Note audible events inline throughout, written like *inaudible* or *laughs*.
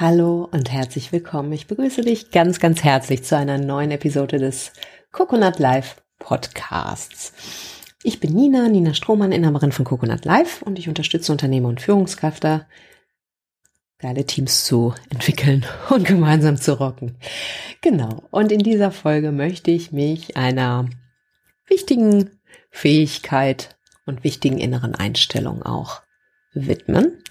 Hallo und herzlich willkommen. Ich begrüße dich ganz, ganz herzlich zu einer neuen Episode des Coconut Life Podcasts. Ich bin Nina, Nina Strohmann, Inhaberin von Coconut Life und ich unterstütze Unternehmer und Führungskräfte, geile Teams zu entwickeln *laughs* und gemeinsam zu rocken. Genau. Und in dieser Folge möchte ich mich einer wichtigen Fähigkeit und wichtigen inneren Einstellung auch widmen.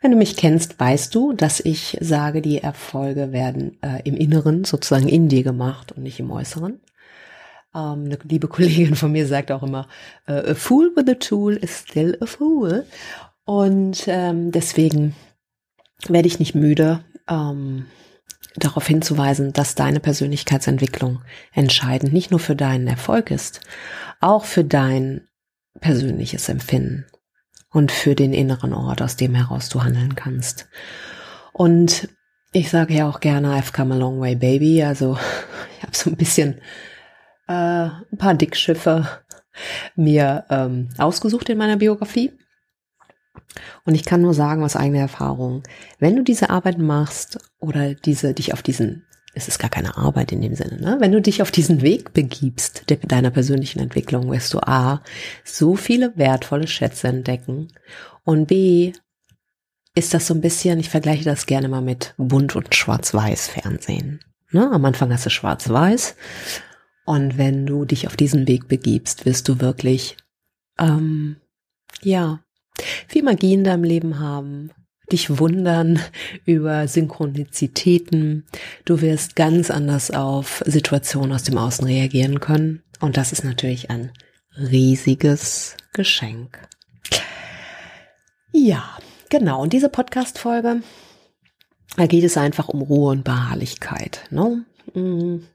Wenn du mich kennst, weißt du, dass ich sage, die Erfolge werden äh, im Inneren, sozusagen in dir gemacht und nicht im Äußeren. Ähm, eine liebe Kollegin von mir sagt auch immer, äh, a fool with a tool is still a fool. Und ähm, deswegen werde ich nicht müde, ähm, darauf hinzuweisen, dass deine Persönlichkeitsentwicklung entscheidend nicht nur für deinen Erfolg ist, auch für dein persönliches Empfinden und für den inneren Ort, aus dem heraus du handeln kannst. Und ich sage ja auch gerne, I've come a long way, baby. Also *laughs* ich habe so ein bisschen äh, ein paar Dickschiffe mir ähm, ausgesucht in meiner Biografie. Und ich kann nur sagen aus eigener Erfahrung, wenn du diese Arbeit machst oder diese dich auf diesen es ist gar keine Arbeit in dem Sinne. Ne? Wenn du dich auf diesen Weg begibst, deiner persönlichen Entwicklung, wirst du A, so viele wertvolle Schätze entdecken und B, ist das so ein bisschen, ich vergleiche das gerne mal mit bunt und schwarz-weiß Fernsehen. Ne? Am Anfang hast du schwarz-weiß und wenn du dich auf diesen Weg begibst, wirst du wirklich, ähm, ja, viel Magie in deinem Leben haben, dich wundern über Synchronizitäten. Du wirst ganz anders auf Situationen aus dem Außen reagieren können. Und das ist natürlich ein riesiges Geschenk. Ja, genau. Und diese Podcast-Folge, da geht es einfach um Ruhe und Beharrlichkeit. Ne? Mhm.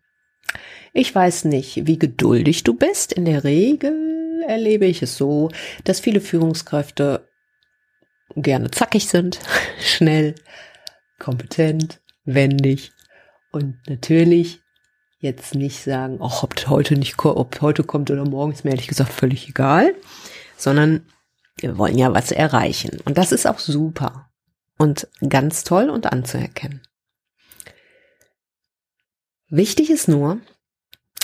Ich weiß nicht, wie geduldig du bist. In der Regel erlebe ich es so, dass viele Führungskräfte gerne zackig sind, *laughs* schnell, kompetent, wendig und natürlich jetzt nicht sagen, ach, ob heute nicht, ob heute kommt oder morgen ist mir ehrlich gesagt völlig egal, sondern wir wollen ja was erreichen. Und das ist auch super und ganz toll und anzuerkennen. Wichtig ist nur,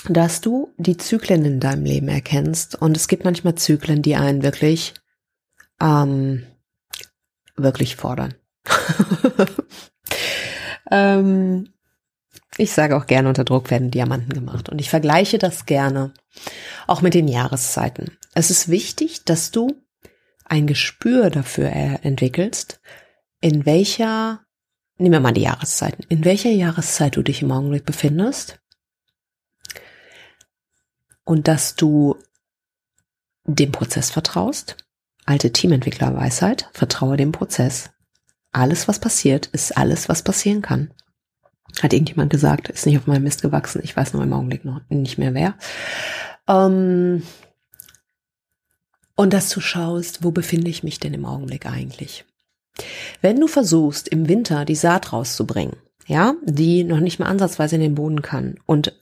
dass du die Zyklen in deinem Leben erkennst. Und es gibt manchmal Zyklen, die einen wirklich ähm, wirklich fordern. *laughs* ähm, ich sage auch gerne, unter Druck werden Diamanten gemacht. Und ich vergleiche das gerne auch mit den Jahreszeiten. Es ist wichtig, dass du ein Gespür dafür entwickelst, in welcher, nehmen wir mal die Jahreszeiten, in welcher Jahreszeit du dich im Augenblick befindest. Und dass du dem Prozess vertraust, Alte Teamentwicklerweisheit, vertraue dem Prozess. Alles, was passiert, ist alles, was passieren kann. Hat irgendjemand gesagt, ist nicht auf meinem Mist gewachsen. Ich weiß noch im Augenblick noch nicht mehr wer. Ähm und dass du schaust, wo befinde ich mich denn im Augenblick eigentlich? Wenn du versuchst, im Winter die Saat rauszubringen, ja, die noch nicht mal ansatzweise in den Boden kann und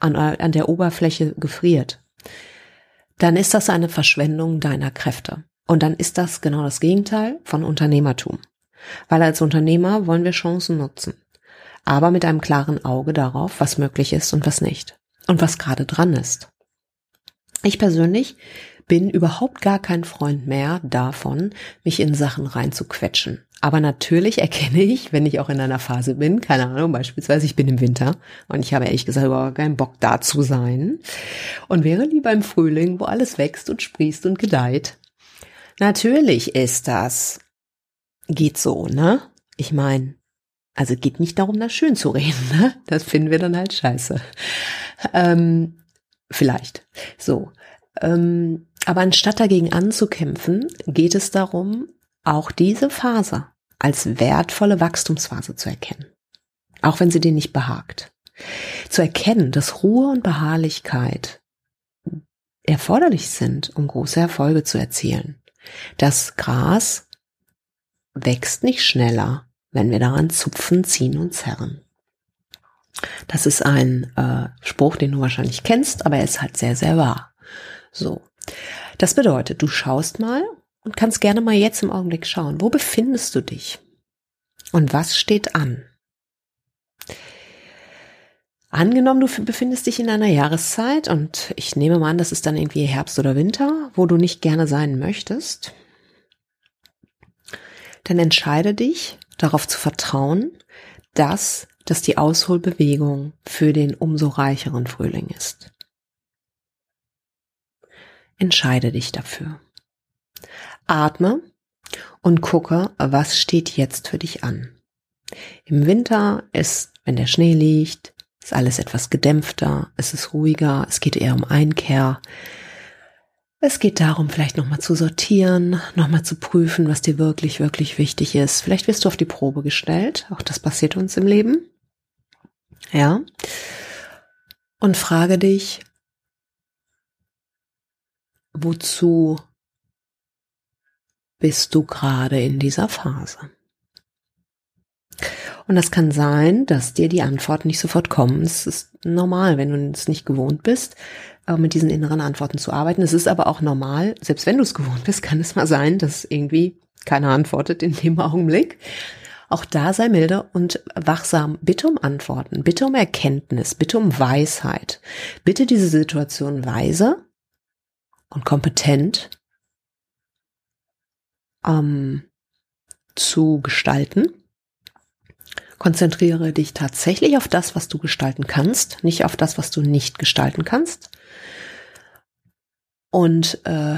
an, an der Oberfläche gefriert, dann ist das eine Verschwendung deiner Kräfte. Und dann ist das genau das Gegenteil von Unternehmertum. Weil als Unternehmer wollen wir Chancen nutzen. Aber mit einem klaren Auge darauf, was möglich ist und was nicht. Und was gerade dran ist. Ich persönlich bin überhaupt gar kein Freund mehr davon, mich in Sachen reinzuquetschen. Aber natürlich erkenne ich, wenn ich auch in einer Phase bin, keine Ahnung, beispielsweise ich bin im Winter und ich habe ehrlich gesagt überhaupt keinen Bock da zu sein und wäre lieber im Frühling, wo alles wächst und sprießt und gedeiht Natürlich ist das. Geht so, ne? Ich meine, also geht nicht darum, das schön zu reden, ne? Das finden wir dann halt scheiße. Ähm, vielleicht. So. Ähm, aber anstatt dagegen anzukämpfen, geht es darum, auch diese Phase als wertvolle Wachstumsphase zu erkennen. Auch wenn sie dir nicht behagt. Zu erkennen, dass Ruhe und Beharrlichkeit erforderlich sind, um große Erfolge zu erzielen. Das Gras wächst nicht schneller, wenn wir daran zupfen, ziehen und zerren. Das ist ein äh, Spruch, den du wahrscheinlich kennst, aber er ist halt sehr, sehr wahr. So. Das bedeutet, du schaust mal und kannst gerne mal jetzt im Augenblick schauen, wo befindest du dich? Und was steht an? Angenommen, du befindest dich in einer Jahreszeit und ich nehme mal an, das ist dann irgendwie Herbst oder Winter, wo du nicht gerne sein möchtest, dann entscheide dich darauf zu vertrauen, dass das die Ausholbewegung für den umso reicheren Frühling ist. Entscheide dich dafür. Atme und gucke, was steht jetzt für dich an. Im Winter ist, wenn der Schnee liegt, ist alles etwas gedämpfter, es ist ruhiger, es geht eher um Einkehr. Es geht darum, vielleicht nochmal zu sortieren, nochmal zu prüfen, was dir wirklich, wirklich wichtig ist. Vielleicht wirst du auf die Probe gestellt, auch das passiert uns im Leben. Ja. Und frage dich, wozu bist du gerade in dieser Phase? Und das kann sein, dass dir die Antworten nicht sofort kommen. Es ist normal, wenn du es nicht gewohnt bist, äh, mit diesen inneren Antworten zu arbeiten. Es ist aber auch normal, selbst wenn du es gewohnt bist, *laughs* kann es mal sein, dass irgendwie keiner antwortet in dem Augenblick. Auch da sei milde und wachsam. Bitte um Antworten, bitte um Erkenntnis, bitte um Weisheit. Bitte diese Situation weise und kompetent ähm, zu gestalten. Konzentriere dich tatsächlich auf das, was du gestalten kannst, nicht auf das, was du nicht gestalten kannst. Und äh,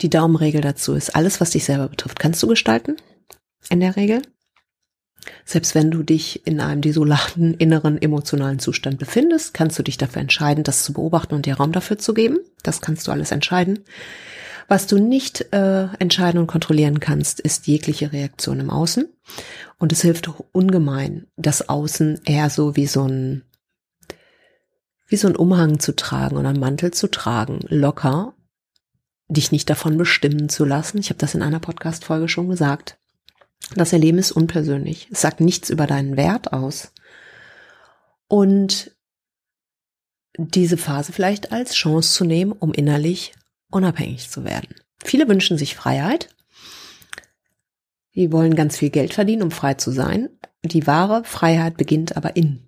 die Daumenregel dazu ist, alles, was dich selber betrifft, kannst du gestalten, in der Regel. Selbst wenn du dich in einem desolaten inneren emotionalen Zustand befindest, kannst du dich dafür entscheiden, das zu beobachten und dir Raum dafür zu geben. Das kannst du alles entscheiden. Was du nicht äh, entscheiden und kontrollieren kannst, ist jegliche Reaktion im Außen. Und es hilft ungemein, das Außen eher so wie so ein wie so ein Umhang zu tragen oder einen Mantel zu tragen, locker, dich nicht davon bestimmen zu lassen. Ich habe das in einer Podcast-Folge schon gesagt. Das Erleben ist unpersönlich. Es sagt nichts über deinen Wert aus. Und diese Phase vielleicht als Chance zu nehmen, um innerlich unabhängig zu werden. Viele wünschen sich Freiheit. Die wollen ganz viel Geld verdienen, um frei zu sein. Die wahre Freiheit beginnt aber innen.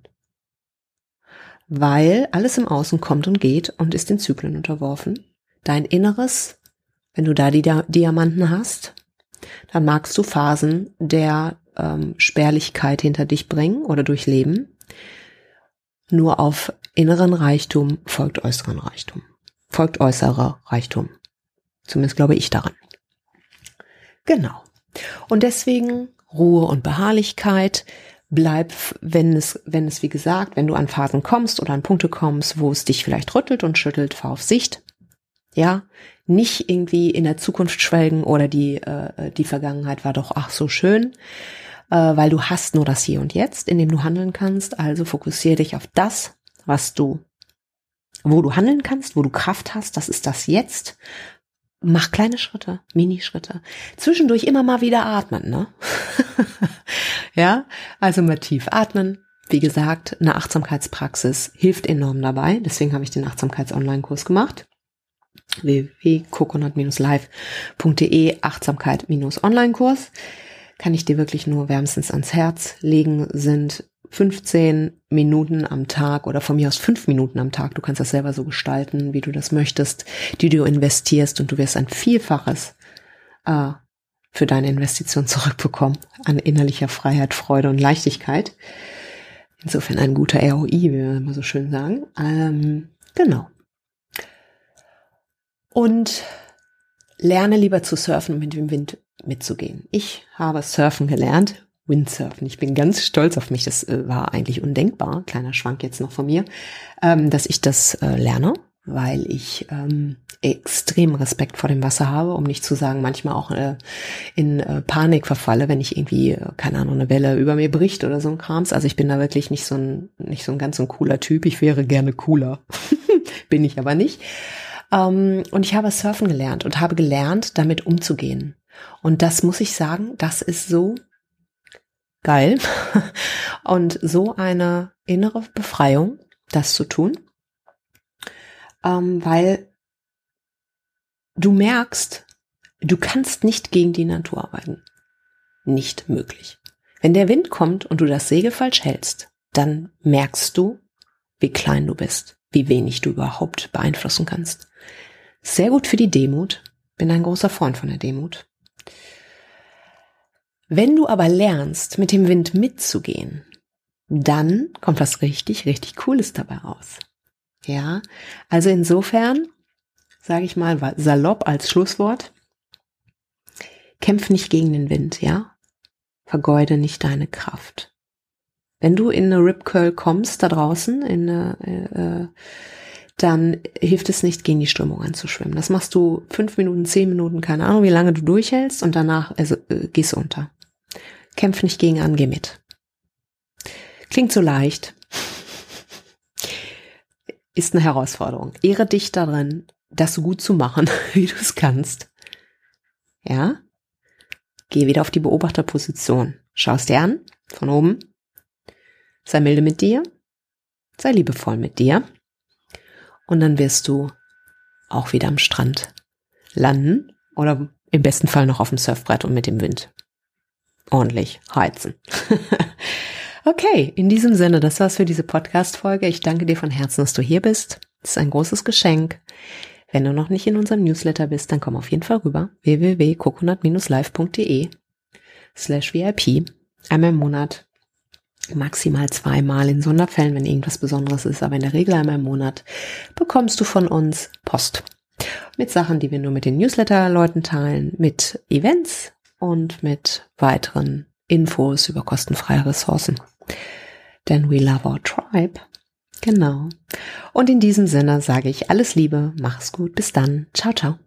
Weil alles im Außen kommt und geht und ist den Zyklen unterworfen. Dein Inneres, wenn du da die Diamanten hast, dann magst du Phasen der ähm, Spärlichkeit hinter dich bringen oder durchleben. Nur auf inneren Reichtum folgt äußeren Reichtum. Folgt äußerer Reichtum. Zumindest glaube ich daran. Genau. Und deswegen Ruhe und Beharrlichkeit. Bleib, wenn es, wenn es, wie gesagt, wenn du an Phasen kommst oder an Punkte kommst, wo es dich vielleicht rüttelt und schüttelt, fahr auf Sicht. Ja, nicht irgendwie in der Zukunft schwelgen oder die, äh, die Vergangenheit war doch ach so schön, äh, weil du hast nur das Hier und Jetzt, in dem du handeln kannst. Also fokussiere dich auf das, was du, wo du handeln kannst, wo du Kraft hast. Das ist das Jetzt. Mach kleine Schritte, Minischritte. Zwischendurch immer mal wieder atmen, ne? *laughs* ja, also mal tief atmen. Wie gesagt, eine Achtsamkeitspraxis hilft enorm dabei. Deswegen habe ich den Achtsamkeits-Online-Kurs gemacht www.coconut-live.de Achtsamkeit-Online-Kurs kann ich dir wirklich nur wärmstens ans Herz legen, sind 15 Minuten am Tag oder von mir aus fünf Minuten am Tag. Du kannst das selber so gestalten, wie du das möchtest, die du investierst und du wirst ein Vielfaches äh, für deine Investition zurückbekommen an innerlicher Freiheit, Freude und Leichtigkeit. Insofern ein guter ROI, wie wir immer so schön sagen. Ähm, genau. Und lerne lieber zu surfen und mit dem Wind mitzugehen. Ich habe Surfen gelernt, Windsurfen. Ich bin ganz stolz auf mich. Das äh, war eigentlich undenkbar, kleiner Schwank jetzt noch von mir, ähm, dass ich das äh, lerne, weil ich ähm, extrem Respekt vor dem Wasser habe, um nicht zu sagen, manchmal auch äh, in Panik verfalle, wenn ich irgendwie, keine Ahnung, eine Welle über mir bricht oder so ein Krams. Also ich bin da wirklich nicht so ein, nicht so ein ganz so ein cooler Typ. Ich wäre gerne cooler. *laughs* bin ich aber nicht. Ähm, und ich habe Surfen gelernt und habe gelernt, damit umzugehen. Und das muss ich sagen, das ist so geil und so eine innere Befreiung, das zu tun, ähm, weil du merkst, du kannst nicht gegen die Natur arbeiten. Nicht möglich. Wenn der Wind kommt und du das Segel falsch hältst, dann merkst du, wie klein du bist, wie wenig du überhaupt beeinflussen kannst. Sehr gut für die Demut. Bin ein großer Freund von der Demut. Wenn du aber lernst, mit dem Wind mitzugehen, dann kommt was richtig, richtig Cooles dabei raus. Ja, also insofern, sage ich mal salopp als Schlusswort, kämpf nicht gegen den Wind, ja? Vergeude nicht deine Kraft. Wenn du in eine Rip Curl kommst da draußen, in eine, äh, äh, dann hilft es nicht, gegen die Strömung anzuschwimmen. Das machst du fünf Minuten, zehn Minuten, keine Ahnung, wie lange du durchhältst und danach also, äh, gehst du unter. Kämpf nicht gegen an, geh mit. Klingt so leicht. Ist eine Herausforderung. Ehre dich daran, das so gut zu machen, *laughs* wie du es kannst. Ja? Geh wieder auf die Beobachterposition. Schau es dir an, von oben. Sei milde mit dir. Sei liebevoll mit dir. Und dann wirst du auch wieder am Strand landen oder im besten Fall noch auf dem Surfbrett und mit dem Wind ordentlich heizen. *laughs* okay, in diesem Sinne, das war's für diese Podcast-Folge. Ich danke dir von Herzen, dass du hier bist. Das ist ein großes Geschenk. Wenn du noch nicht in unserem Newsletter bist, dann komm auf jeden Fall rüber. www.coconut-live.de slash VIP. Einmal im Monat. Maximal zweimal in Sonderfällen, wenn irgendwas Besonderes ist, aber in der Regel einmal im Monat bekommst du von uns Post. Mit Sachen, die wir nur mit den Newsletter-Leuten teilen, mit Events, und mit weiteren Infos über kostenfreie Ressourcen. Denn we love our tribe. Genau. Und in diesem Sinne sage ich alles Liebe, mach's gut, bis dann. Ciao, ciao.